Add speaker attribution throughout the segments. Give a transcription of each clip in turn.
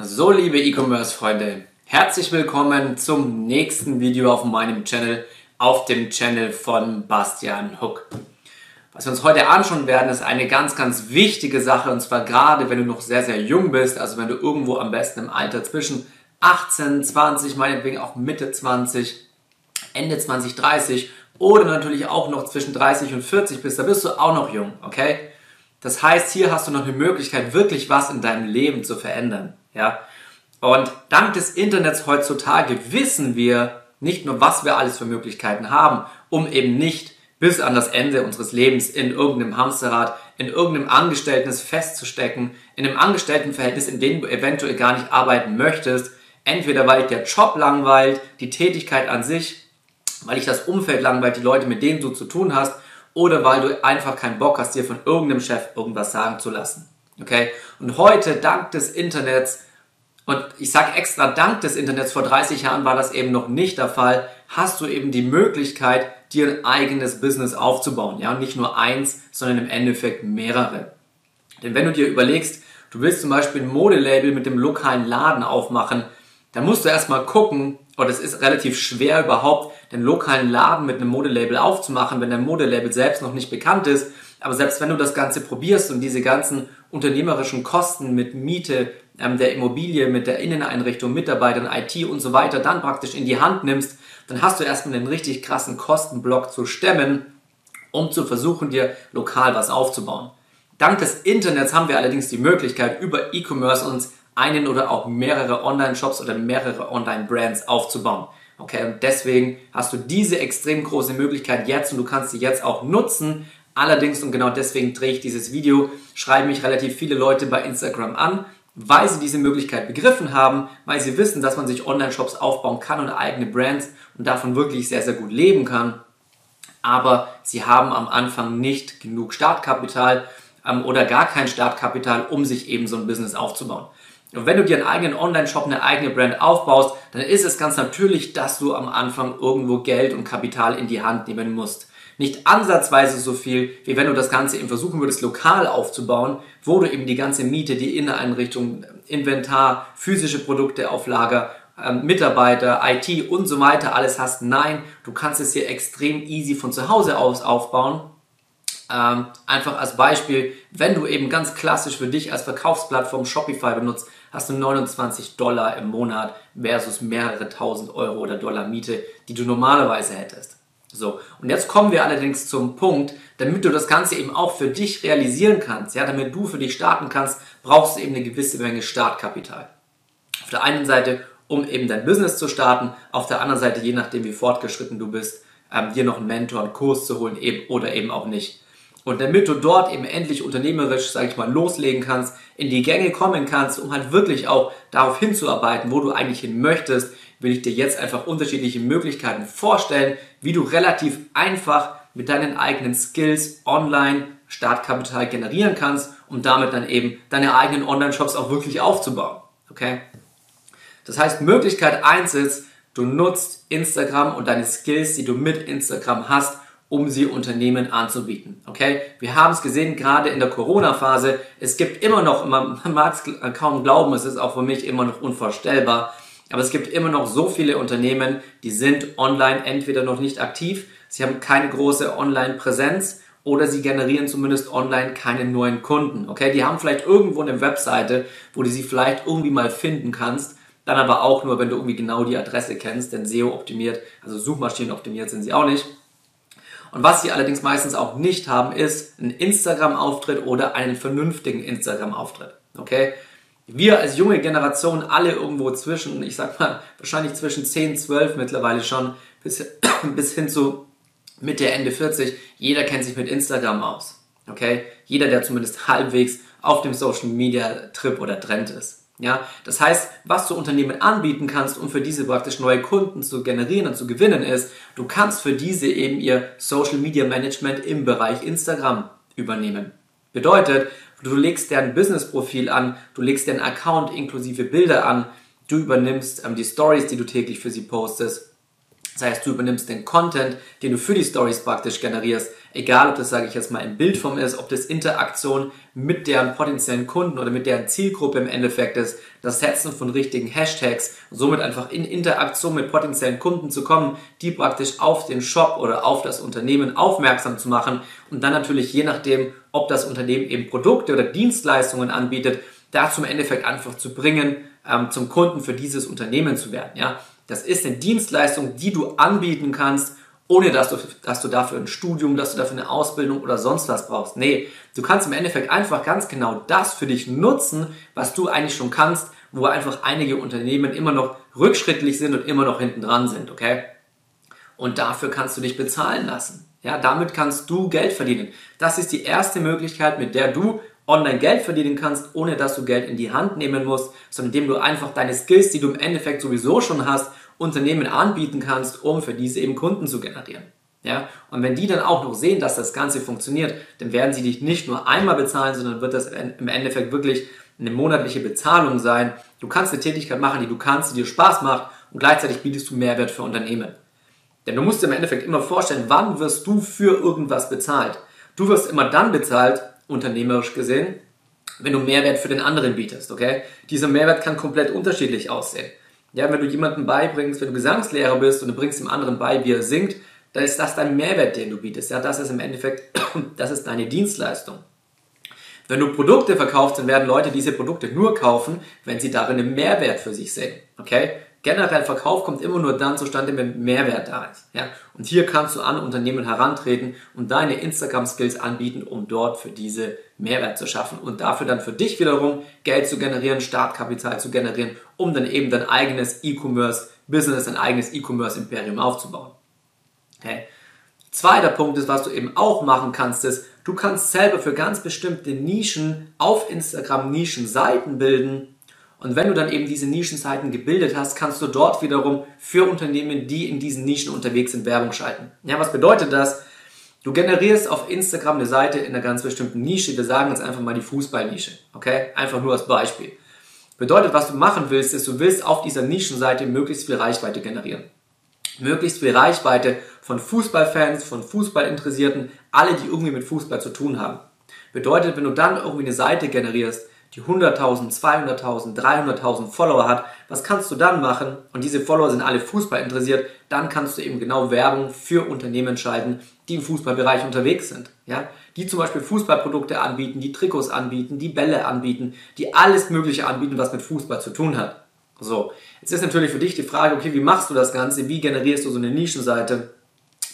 Speaker 1: So, liebe E-Commerce-Freunde, herzlich willkommen zum nächsten Video auf meinem Channel, auf dem Channel von Bastian Hook. Was wir uns heute anschauen werden, ist eine ganz, ganz wichtige Sache und zwar gerade, wenn du noch sehr, sehr jung bist, also wenn du irgendwo am besten im Alter zwischen 18, 20, meinetwegen auch Mitte 20, Ende 20, 30 oder natürlich auch noch zwischen 30 und 40 bist, da bist du auch noch jung, okay? Das heißt, hier hast du noch eine Möglichkeit, wirklich was in deinem Leben zu verändern. Ja? Und dank des Internets heutzutage wissen wir nicht nur, was wir alles für Möglichkeiten haben, um eben nicht bis an das Ende unseres Lebens in irgendeinem Hamsterrad, in irgendeinem Angestelltenverhältnis festzustecken, in einem Angestelltenverhältnis, in dem du eventuell gar nicht arbeiten möchtest, entweder weil dich der Job langweilt, die Tätigkeit an sich, weil dich das Umfeld langweilt, die Leute, mit denen du zu tun hast, oder weil du einfach keinen Bock hast, dir von irgendeinem Chef irgendwas sagen zu lassen. Okay? Und heute, dank des Internets, und ich sage extra, dank des Internets, vor 30 Jahren war das eben noch nicht der Fall, hast du eben die Möglichkeit, dir ein eigenes Business aufzubauen. Ja, und nicht nur eins, sondern im Endeffekt mehrere. Denn wenn du dir überlegst, du willst zum Beispiel ein Modelabel mit dem lokalen Laden aufmachen, dann musst du erstmal gucken, oder es ist relativ schwer überhaupt, den lokalen Laden mit einem Modelabel aufzumachen, wenn der Modelabel selbst noch nicht bekannt ist. Aber selbst wenn du das Ganze probierst und diese ganzen unternehmerischen Kosten mit Miete ähm, der Immobilie, mit der Inneneinrichtung, Mitarbeitern, IT und so weiter dann praktisch in die Hand nimmst, dann hast du erstmal einen richtig krassen Kostenblock zu stemmen, um zu versuchen, dir lokal was aufzubauen. Dank des Internets haben wir allerdings die Möglichkeit, über E-Commerce uns einen oder auch mehrere Online-Shops oder mehrere Online-Brands aufzubauen. Okay, und deswegen hast du diese extrem große Möglichkeit jetzt und du kannst sie jetzt auch nutzen. Allerdings, und genau deswegen drehe ich dieses Video, schreiben mich relativ viele Leute bei Instagram an, weil sie diese Möglichkeit begriffen haben, weil sie wissen, dass man sich Online-Shops aufbauen kann und eigene Brands und davon wirklich sehr, sehr gut leben kann. Aber sie haben am Anfang nicht genug Startkapital ähm, oder gar kein Startkapital, um sich eben so ein Business aufzubauen. Und wenn du dir einen eigenen Online-Shop, eine eigene Brand aufbaust, dann ist es ganz natürlich, dass du am Anfang irgendwo Geld und Kapital in die Hand nehmen musst. Nicht ansatzweise so viel, wie wenn du das Ganze eben versuchen würdest, lokal aufzubauen, wo du eben die ganze Miete, die Inneneinrichtung, Inventar, physische Produkte auf Lager, ähm, Mitarbeiter, IT und so weiter alles hast. Nein, du kannst es hier extrem easy von zu Hause aus aufbauen ähm, einfach als Beispiel, wenn du eben ganz klassisch für dich als Verkaufsplattform Shopify benutzt, hast du 29 Dollar im Monat versus mehrere tausend Euro oder Dollar Miete, die du normalerweise hättest. So, und jetzt kommen wir allerdings zum Punkt, damit du das Ganze eben auch für dich realisieren kannst, ja, damit du für dich starten kannst, brauchst du eben eine gewisse Menge Startkapital. Auf der einen Seite, um eben dein Business zu starten, auf der anderen Seite, je nachdem wie fortgeschritten du bist, ähm, dir noch einen Mentor, einen Kurs zu holen eben, oder eben auch nicht. Und damit du dort eben endlich unternehmerisch, sage ich mal, loslegen kannst, in die Gänge kommen kannst, um halt wirklich auch darauf hinzuarbeiten, wo du eigentlich hin möchtest, will ich dir jetzt einfach unterschiedliche Möglichkeiten vorstellen, wie du relativ einfach mit deinen eigenen Skills online Startkapital generieren kannst, um damit dann eben deine eigenen Online-Shops auch wirklich aufzubauen. Okay? Das heißt, Möglichkeit eins ist, du nutzt Instagram und deine Skills, die du mit Instagram hast, um sie Unternehmen anzubieten. Okay? Wir haben es gesehen, gerade in der Corona-Phase. Es gibt immer noch, man mag es kaum glauben, es ist auch für mich immer noch unvorstellbar, aber es gibt immer noch so viele Unternehmen, die sind online entweder noch nicht aktiv, sie haben keine große Online-Präsenz oder sie generieren zumindest online keine neuen Kunden. Okay? Die haben vielleicht irgendwo eine Webseite, wo du sie vielleicht irgendwie mal finden kannst, dann aber auch nur, wenn du irgendwie genau die Adresse kennst, denn SEO optimiert, also Suchmaschinen optimiert sind sie auch nicht. Und was sie allerdings meistens auch nicht haben, ist ein Instagram-Auftritt oder einen vernünftigen Instagram-Auftritt. Okay? Wir als junge Generation alle irgendwo zwischen, ich sag mal, wahrscheinlich zwischen 10, 12 mittlerweile schon, bis, bis hin zu Mitte, Ende 40, jeder kennt sich mit Instagram aus. Okay? Jeder, der zumindest halbwegs auf dem Social Media Trip oder Trend ist. Ja, das heißt, was du Unternehmen anbieten kannst, um für diese praktisch neue Kunden zu generieren und zu gewinnen, ist, du kannst für diese eben ihr Social Media Management im Bereich Instagram übernehmen. Bedeutet, du legst deren Business-Profil an, du legst deren Account inklusive Bilder an, du übernimmst ähm, die Stories, die du täglich für sie postest. Das heißt, du übernimmst den Content, den du für die Stories praktisch generierst. Egal, ob das, sage ich jetzt mal, in Bildform ist, ob das Interaktion mit deren potenziellen Kunden oder mit deren Zielgruppe im Endeffekt ist, das Setzen von richtigen Hashtags, somit einfach in Interaktion mit potenziellen Kunden zu kommen, die praktisch auf den Shop oder auf das Unternehmen aufmerksam zu machen und dann natürlich je nachdem, ob das Unternehmen eben Produkte oder Dienstleistungen anbietet, dazu im Endeffekt einfach zu bringen, ähm, zum Kunden für dieses Unternehmen zu werden. Ja? Das ist eine Dienstleistung, die du anbieten kannst, ohne dass du, dass du dafür ein Studium, dass du dafür eine Ausbildung oder sonst was brauchst. Nee, du kannst im Endeffekt einfach ganz genau das für dich nutzen, was du eigentlich schon kannst, wo einfach einige Unternehmen immer noch rückschrittlich sind und immer noch hinten dran sind, okay? Und dafür kannst du dich bezahlen lassen. Ja, damit kannst du Geld verdienen. Das ist die erste Möglichkeit, mit der du online Geld verdienen kannst, ohne dass du Geld in die Hand nehmen musst, sondern indem du einfach deine Skills, die du im Endeffekt sowieso schon hast, Unternehmen anbieten kannst, um für diese eben Kunden zu generieren. Ja? Und wenn die dann auch noch sehen, dass das Ganze funktioniert, dann werden sie dich nicht nur einmal bezahlen, sondern wird das im Endeffekt wirklich eine monatliche Bezahlung sein. Du kannst eine Tätigkeit machen, die du kannst, die dir Spaß macht und gleichzeitig bietest du Mehrwert für Unternehmen. Denn du musst dir im Endeffekt immer vorstellen, wann wirst du für irgendwas bezahlt? Du wirst immer dann bezahlt, unternehmerisch gesehen, wenn du Mehrwert für den anderen bietest, okay? Dieser Mehrwert kann komplett unterschiedlich aussehen. Ja, wenn du jemandem beibringst, wenn du Gesangslehrer bist und du bringst dem anderen bei, wie er singt, dann ist das dein Mehrwert, den du bietest. Ja, das ist im Endeffekt, das ist deine Dienstleistung. Wenn du Produkte verkaufst, dann werden Leute diese Produkte nur kaufen, wenn sie darin einen Mehrwert für sich sehen. Okay? Generell Verkauf kommt immer nur dann zustande, wenn Mehrwert da ist. Ja? Und hier kannst du an Unternehmen herantreten und deine Instagram-Skills anbieten, um dort für diese Mehrwert zu schaffen und dafür dann für dich wiederum Geld zu generieren, Startkapital zu generieren, um dann eben dein eigenes E-Commerce-Business, dein eigenes E-Commerce-Imperium aufzubauen. Okay? Zweiter Punkt ist, was du eben auch machen kannst, ist, du kannst selber für ganz bestimmte Nischen auf Instagram Nischenseiten bilden, und wenn du dann eben diese Nischenseiten gebildet hast, kannst du dort wiederum für Unternehmen, die in diesen Nischen unterwegs sind, Werbung schalten. Ja, was bedeutet das? Du generierst auf Instagram eine Seite in einer ganz bestimmten Nische. Wir sagen jetzt einfach mal die Fußballnische. Okay? Einfach nur als Beispiel. Bedeutet, was du machen willst, ist, du willst auf dieser Nischenseite möglichst viel Reichweite generieren. Möglichst viel Reichweite von Fußballfans, von Fußballinteressierten, alle, die irgendwie mit Fußball zu tun haben. Bedeutet, wenn du dann irgendwie eine Seite generierst, die 100.000, 200.000, 300.000 Follower hat, was kannst du dann machen? Und diese Follower sind alle Fußball interessiert, dann kannst du eben genau Werbung für Unternehmen schalten, die im Fußballbereich unterwegs sind. Ja? Die zum Beispiel Fußballprodukte anbieten, die Trikots anbieten, die Bälle anbieten, die alles Mögliche anbieten, was mit Fußball zu tun hat. So, jetzt ist natürlich für dich die Frage, okay, wie machst du das Ganze? Wie generierst du so eine Nischenseite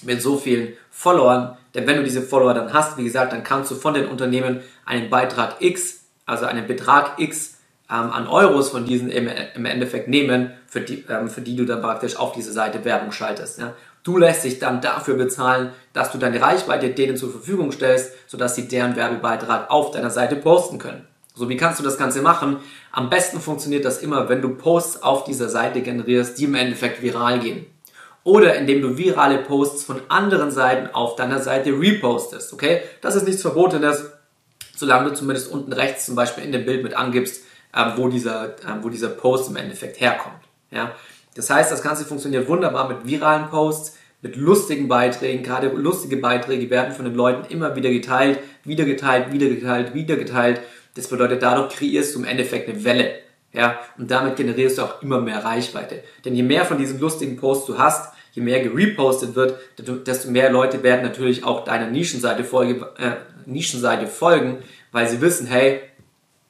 Speaker 1: mit so vielen Followern? Denn wenn du diese Follower dann hast, wie gesagt, dann kannst du von den Unternehmen einen Beitrag X also einen Betrag X ähm, an Euros von diesen im, im Endeffekt nehmen, für die, ähm, für die du dann praktisch auf diese Seite Werbung schaltest. Ja. Du lässt dich dann dafür bezahlen, dass du deine Reichweite denen zur Verfügung stellst, sodass sie deren Werbebeitrag auf deiner Seite posten können. So, wie kannst du das Ganze machen? Am besten funktioniert das immer, wenn du Posts auf dieser Seite generierst, die im Endeffekt viral gehen. Oder indem du virale Posts von anderen Seiten auf deiner Seite repostest, okay? Das ist nichts Verbotenes solange du zumindest unten rechts zum Beispiel in dem Bild mit angibst, äh, wo, dieser, äh, wo dieser Post im Endeffekt herkommt. Ja? Das heißt, das Ganze funktioniert wunderbar mit viralen Posts, mit lustigen Beiträgen. Gerade lustige Beiträge werden von den Leuten immer wieder geteilt, wieder geteilt, wieder geteilt, wieder geteilt. Das bedeutet, dadurch kreierst du im Endeffekt eine Welle. Ja, und damit generierst du auch immer mehr Reichweite. Denn je mehr von diesen lustigen Posts du hast, je mehr gerepostet wird, desto mehr Leute werden natürlich auch deiner Nischenseite, folge, äh, Nischenseite folgen, weil sie wissen, hey,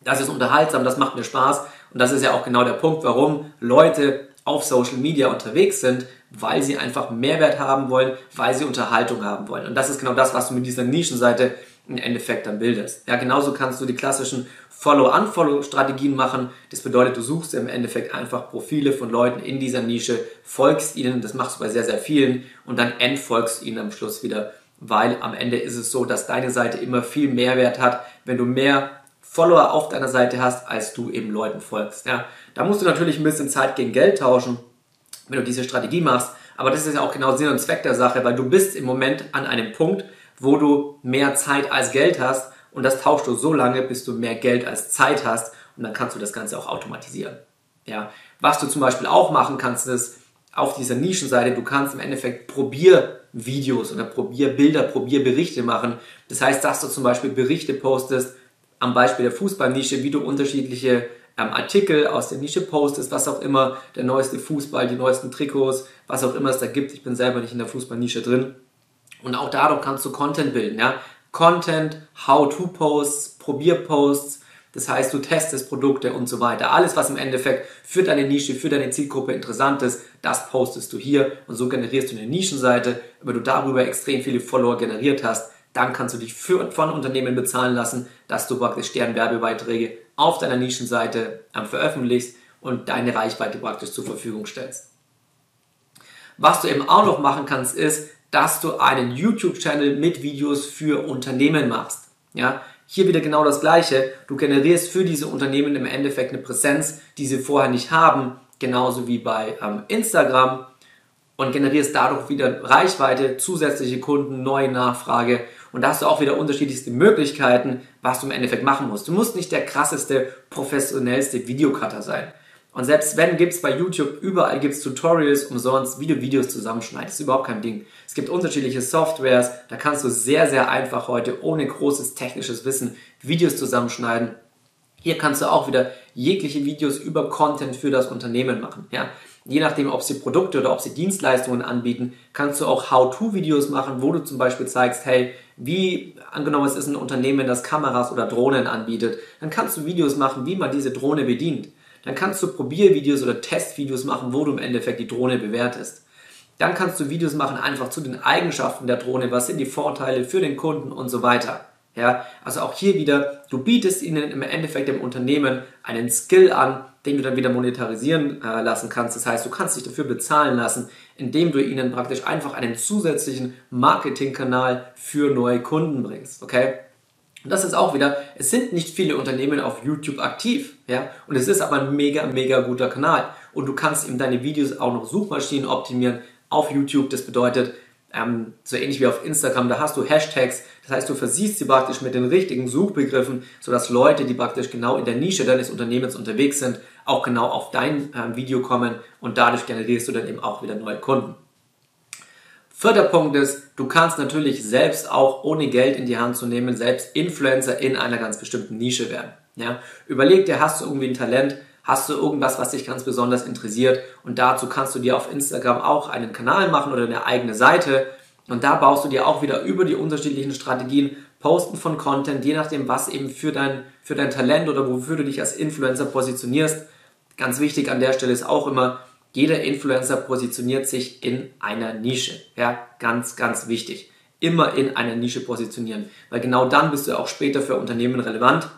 Speaker 1: das ist unterhaltsam, das macht mir Spaß. Und das ist ja auch genau der Punkt, warum Leute auf Social Media unterwegs sind, weil sie einfach Mehrwert haben wollen, weil sie Unterhaltung haben wollen. Und das ist genau das, was du mit dieser Nischenseite im Endeffekt dann bildest. Ja, genauso kannst du die klassischen Follow-Unfollow-Strategien machen. Das bedeutet, du suchst im Endeffekt einfach Profile von Leuten in dieser Nische, folgst ihnen, das machst du bei sehr, sehr vielen und dann entfolgst ihnen am Schluss wieder, weil am Ende ist es so, dass deine Seite immer viel Mehrwert hat, wenn du mehr Follower auf deiner Seite hast, als du eben Leuten folgst. Ja, da musst du natürlich ein bisschen Zeit gegen Geld tauschen, wenn du diese Strategie machst. Aber das ist ja auch genau Sinn und Zweck der Sache, weil du bist im Moment an einem Punkt, wo du mehr Zeit als Geld hast und das tauschst du so lange, bis du mehr Geld als Zeit hast und dann kannst du das Ganze auch automatisieren. Ja, was du zum Beispiel auch machen kannst, ist auf dieser Nischenseite, du kannst im Endeffekt Probier Videos oder Probierbilder, Probierberichte machen. Das heißt, dass du zum Beispiel Berichte postest, am Beispiel der Fußballnische, wie du unterschiedliche ähm, Artikel aus der Nische postest, was auch immer, der neueste Fußball, die neuesten Trikots, was auch immer es da gibt. Ich bin selber nicht in der Fußballnische drin. Und auch dadurch kannst du Content bilden, ja. Content, How-to-Posts, Probierposts, das heißt, du testest Produkte und so weiter. Alles, was im Endeffekt für deine Nische, für deine Zielgruppe interessant ist, das postest du hier und so generierst du eine Nischenseite. Wenn du darüber extrem viele Follower generiert hast, dann kannst du dich für, von Unternehmen bezahlen lassen, dass du praktisch deren Werbebeiträge auf deiner Nischenseite ähm, veröffentlichst und deine Reichweite praktisch zur Verfügung stellst. Was du eben auch noch machen kannst, ist, dass du einen YouTube-Channel mit Videos für Unternehmen machst. Ja, hier wieder genau das Gleiche. Du generierst für diese Unternehmen im Endeffekt eine Präsenz, die sie vorher nicht haben, genauso wie bei ähm, Instagram und generierst dadurch wieder Reichweite, zusätzliche Kunden, neue Nachfrage und da hast du auch wieder unterschiedlichste Möglichkeiten, was du im Endeffekt machen musst. Du musst nicht der krasseste, professionellste Videocutter sein. Und selbst wenn, gibt es bei YouTube, überall gibt es Tutorials umsonst, wie du Videos zusammenschneidest. Ist überhaupt kein Ding. Es gibt unterschiedliche Softwares, da kannst du sehr, sehr einfach heute ohne großes technisches Wissen Videos zusammenschneiden. Hier kannst du auch wieder jegliche Videos über Content für das Unternehmen machen. Ja? Je nachdem, ob sie Produkte oder ob sie Dienstleistungen anbieten, kannst du auch How-to-Videos machen, wo du zum Beispiel zeigst, hey, wie angenommen es ist ein Unternehmen, das Kameras oder Drohnen anbietet, dann kannst du Videos machen, wie man diese Drohne bedient dann kannst du Probiervideos oder Testvideos machen, wo du im Endeffekt die Drohne bewertest. Dann kannst du Videos machen einfach zu den Eigenschaften der Drohne, was sind die Vorteile für den Kunden und so weiter. Ja, also auch hier wieder, du bietest ihnen im Endeffekt dem Unternehmen einen Skill an, den du dann wieder monetarisieren äh, lassen kannst. Das heißt, du kannst dich dafür bezahlen lassen, indem du ihnen praktisch einfach einen zusätzlichen Marketingkanal für neue Kunden bringst. Okay? Und das ist auch wieder, es sind nicht viele Unternehmen auf YouTube aktiv, ja, und es ist aber ein mega, mega guter Kanal. Und du kannst eben deine Videos auch noch Suchmaschinen optimieren auf YouTube. Das bedeutet, ähm, so ähnlich wie auf Instagram, da hast du Hashtags, das heißt, du versiehst sie praktisch mit den richtigen Suchbegriffen, sodass Leute, die praktisch genau in der Nische deines Unternehmens unterwegs sind, auch genau auf dein ähm, Video kommen und dadurch generierst du dann eben auch wieder neue Kunden. Vierter Punkt ist, du kannst natürlich selbst auch ohne Geld in die Hand zu nehmen, selbst Influencer in einer ganz bestimmten Nische werden. Ja? Überleg dir, hast du irgendwie ein Talent, hast du irgendwas, was dich ganz besonders interessiert und dazu kannst du dir auf Instagram auch einen Kanal machen oder eine eigene Seite und da baust du dir auch wieder über die unterschiedlichen Strategien Posten von Content, je nachdem, was eben für dein, für dein Talent oder wofür du dich als Influencer positionierst. Ganz wichtig an der Stelle ist auch immer, jeder Influencer positioniert sich in einer Nische. Ja, ganz, ganz wichtig. Immer in einer Nische positionieren. Weil genau dann bist du auch später für Unternehmen relevant.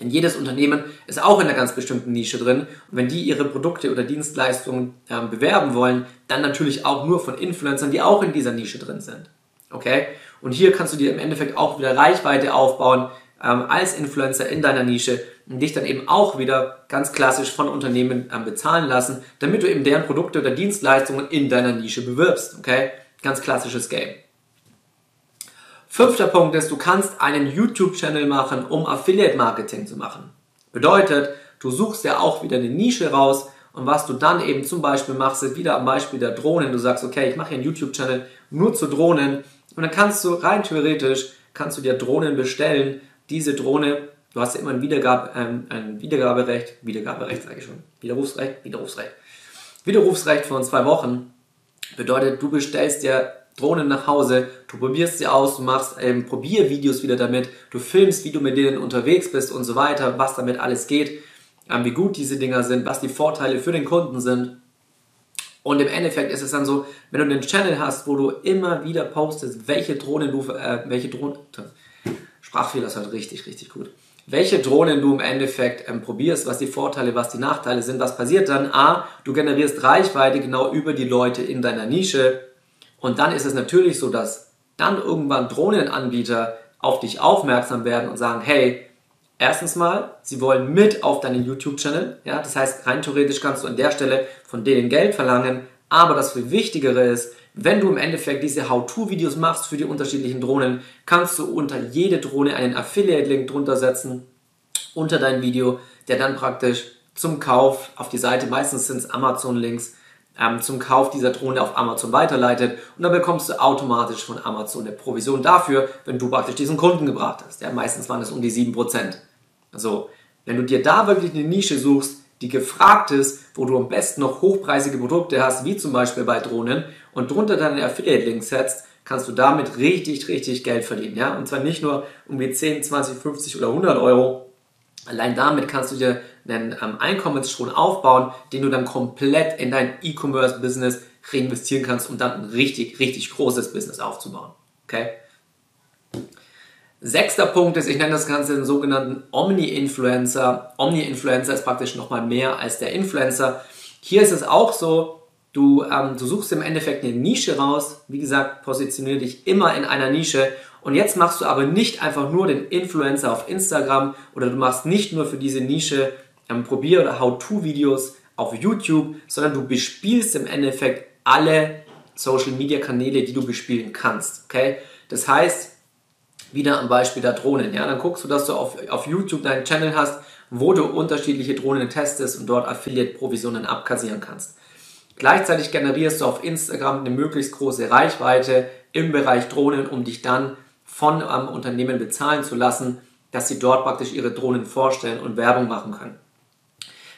Speaker 1: Denn jedes Unternehmen ist auch in einer ganz bestimmten Nische drin. Und wenn die ihre Produkte oder Dienstleistungen äh, bewerben wollen, dann natürlich auch nur von Influencern, die auch in dieser Nische drin sind. Okay? Und hier kannst du dir im Endeffekt auch wieder Reichweite aufbauen ähm, als Influencer in deiner Nische und dich dann eben auch wieder ganz klassisch von Unternehmen ähm, bezahlen lassen, damit du eben deren Produkte oder Dienstleistungen in deiner Nische bewirbst. Okay? Ganz klassisches Game. Fünfter Punkt ist, du kannst einen YouTube-Channel machen, um Affiliate-Marketing zu machen. Bedeutet, du suchst ja auch wieder eine Nische raus und was du dann eben zum Beispiel machst, ist wieder am Beispiel der Drohnen. Du sagst, okay, ich mache hier einen YouTube-Channel nur zu Drohnen und dann kannst du rein theoretisch, kannst du dir Drohnen bestellen, diese Drohne, du hast ja immer ein, Wiedergabe, ähm, ein Wiedergaberecht, Wiedergaberecht sage ich schon, Widerrufsrecht, Widerrufsrecht. Widerrufsrecht von zwei Wochen bedeutet, du bestellst dir Drohnen nach Hause, du probierst sie aus, du machst ähm, Probiervideos wieder damit, du filmst, wie du mit denen unterwegs bist und so weiter, was damit alles geht, ähm, wie gut diese Dinger sind, was die Vorteile für den Kunden sind. Und im Endeffekt ist es dann so, wenn du einen Channel hast, wo du immer wieder postest, welche Drohnen du, äh, welche Drohnen, Sprachfehler ist halt richtig, richtig gut. Welche Drohnen du im Endeffekt ähm, probierst, was die Vorteile, was die Nachteile sind, was passiert dann? A, du generierst Reichweite genau über die Leute in deiner Nische und dann ist es natürlich so, dass dann irgendwann Drohnenanbieter auf dich aufmerksam werden und sagen, hey, erstens mal, sie wollen mit auf deinen YouTube-Channel, ja, das heißt, rein theoretisch kannst du an der Stelle von denen Geld verlangen, aber das viel Wichtigere ist, wenn du im Endeffekt diese How-To-Videos machst für die unterschiedlichen Drohnen, kannst du unter jede Drohne einen Affiliate-Link drunter setzen, unter dein Video, der dann praktisch zum Kauf auf die Seite, meistens sind es Amazon-Links, ähm, zum Kauf dieser Drohne auf Amazon weiterleitet und dann bekommst du automatisch von Amazon eine Provision dafür, wenn du praktisch diesen Kunden gebracht hast. Ja, meistens waren es um die 7%. Also, wenn du dir da wirklich eine Nische suchst, die gefragt ist, wo du am besten noch hochpreisige Produkte hast, wie zum Beispiel bei Drohnen, und drunter deine Affiliate-Links setzt, kannst du damit richtig, richtig Geld verdienen. Ja? Und zwar nicht nur um die 10, 20, 50 oder 100 Euro. Allein damit kannst du dir einen ähm, Einkommensstrom aufbauen, den du dann komplett in dein E-Commerce-Business reinvestieren kannst, um dann ein richtig, richtig großes Business aufzubauen. Okay? Sechster Punkt ist, ich nenne das Ganze den sogenannten Omni-Influencer. Omni-Influencer ist praktisch nochmal mehr als der Influencer. Hier ist es auch so, du, ähm, du suchst im Endeffekt eine Nische raus. Wie gesagt, positioniere dich immer in einer Nische. Und jetzt machst du aber nicht einfach nur den Influencer auf Instagram oder du machst nicht nur für diese Nische ähm, Probier- oder How-To-Videos auf YouTube, sondern du bespielst im Endeffekt alle Social-Media-Kanäle, die du bespielen kannst. Okay? Das heißt, wieder am Beispiel der Drohnen. Ja, dann guckst du, dass du auf, auf YouTube deinen Channel hast, wo du unterschiedliche Drohnen testest und dort Affiliate-Provisionen abkassieren kannst. Gleichzeitig generierst du auf Instagram eine möglichst große Reichweite im Bereich Drohnen, um dich dann von einem Unternehmen bezahlen zu lassen, dass sie dort praktisch ihre Drohnen vorstellen und Werbung machen können.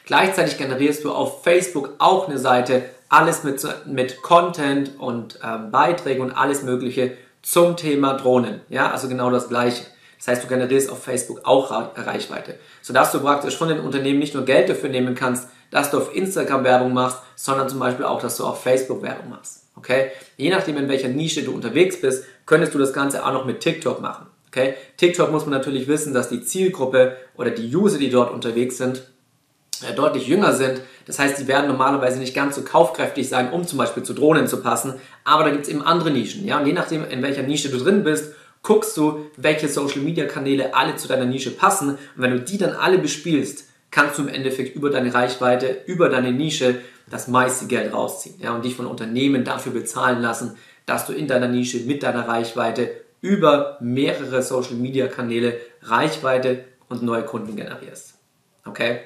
Speaker 1: Gleichzeitig generierst du auf Facebook auch eine Seite, alles mit, mit Content und ähm, Beiträgen und alles Mögliche zum Thema Drohnen. Ja, also genau das Gleiche. Das heißt, du generierst auf Facebook auch Reichweite, sodass du praktisch von den Unternehmen nicht nur Geld dafür nehmen kannst, dass du auf Instagram Werbung machst, sondern zum Beispiel auch, dass du auf Facebook Werbung machst. Okay? Je nachdem, in welcher Nische du unterwegs bist, könntest du das Ganze auch noch mit TikTok machen. Okay? TikTok muss man natürlich wissen, dass die Zielgruppe oder die User, die dort unterwegs sind, deutlich jünger sind. Das heißt, die werden normalerweise nicht ganz so kaufkräftig sein, um zum Beispiel zu Drohnen zu passen. Aber da gibt es eben andere Nischen. Ja? Und je nachdem, in welcher Nische du drin bist, guckst du, welche Social-Media-Kanäle alle zu deiner Nische passen. Und wenn du die dann alle bespielst, kannst du im Endeffekt über deine Reichweite, über deine Nische das meiste Geld rausziehen. Ja? Und dich von Unternehmen dafür bezahlen lassen, dass du in deiner Nische mit deiner Reichweite über mehrere Social-Media-Kanäle Reichweite und neue Kunden generierst. Okay?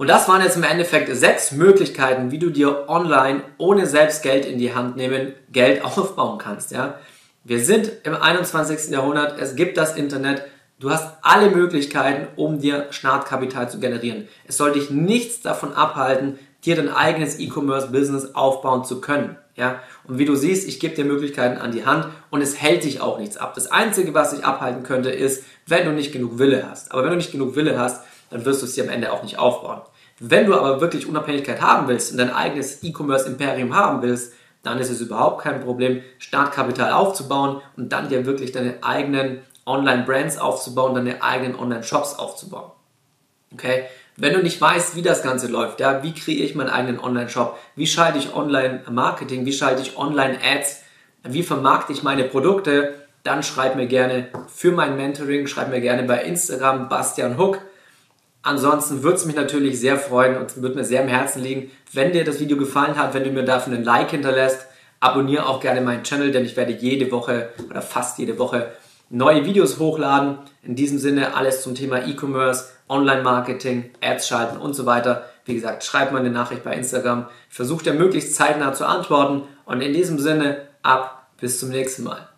Speaker 1: Und das waren jetzt im Endeffekt sechs Möglichkeiten, wie du dir online ohne selbst Geld in die Hand nehmen, Geld aufbauen kannst. Ja? Wir sind im 21. Jahrhundert, es gibt das Internet, du hast alle Möglichkeiten, um dir Startkapital zu generieren. Es soll dich nichts davon abhalten, dir dein eigenes E-Commerce-Business aufbauen zu können. Ja? Und wie du siehst, ich gebe dir Möglichkeiten an die Hand und es hält dich auch nichts ab. Das Einzige, was dich abhalten könnte, ist, wenn du nicht genug Wille hast. Aber wenn du nicht genug Wille hast, dann wirst du es dir am Ende auch nicht aufbauen. Wenn du aber wirklich Unabhängigkeit haben willst und dein eigenes E-Commerce-Imperium haben willst, dann ist es überhaupt kein Problem, Startkapital aufzubauen und dann dir wirklich deine eigenen Online-Brands aufzubauen, deine eigenen Online-Shops aufzubauen. Okay? Wenn du nicht weißt, wie das Ganze läuft, ja, wie kreiere ich meinen eigenen Online-Shop, wie schalte ich Online-Marketing, wie schalte ich Online-Ads, wie vermarkte ich meine Produkte, dann schreib mir gerne für mein Mentoring, schreib mir gerne bei Instagram Bastian Hook Ansonsten würde es mich natürlich sehr freuen und würde mir sehr am Herzen liegen, wenn dir das Video gefallen hat, wenn du mir dafür einen Like hinterlässt. Abonniere auch gerne meinen Channel, denn ich werde jede Woche oder fast jede Woche neue Videos hochladen. In diesem Sinne alles zum Thema E-Commerce, Online-Marketing, Ads schalten und so weiter. Wie gesagt, schreib mal eine Nachricht bei Instagram. Ich versuche dir möglichst zeitnah zu antworten. Und in diesem Sinne, ab bis zum nächsten Mal.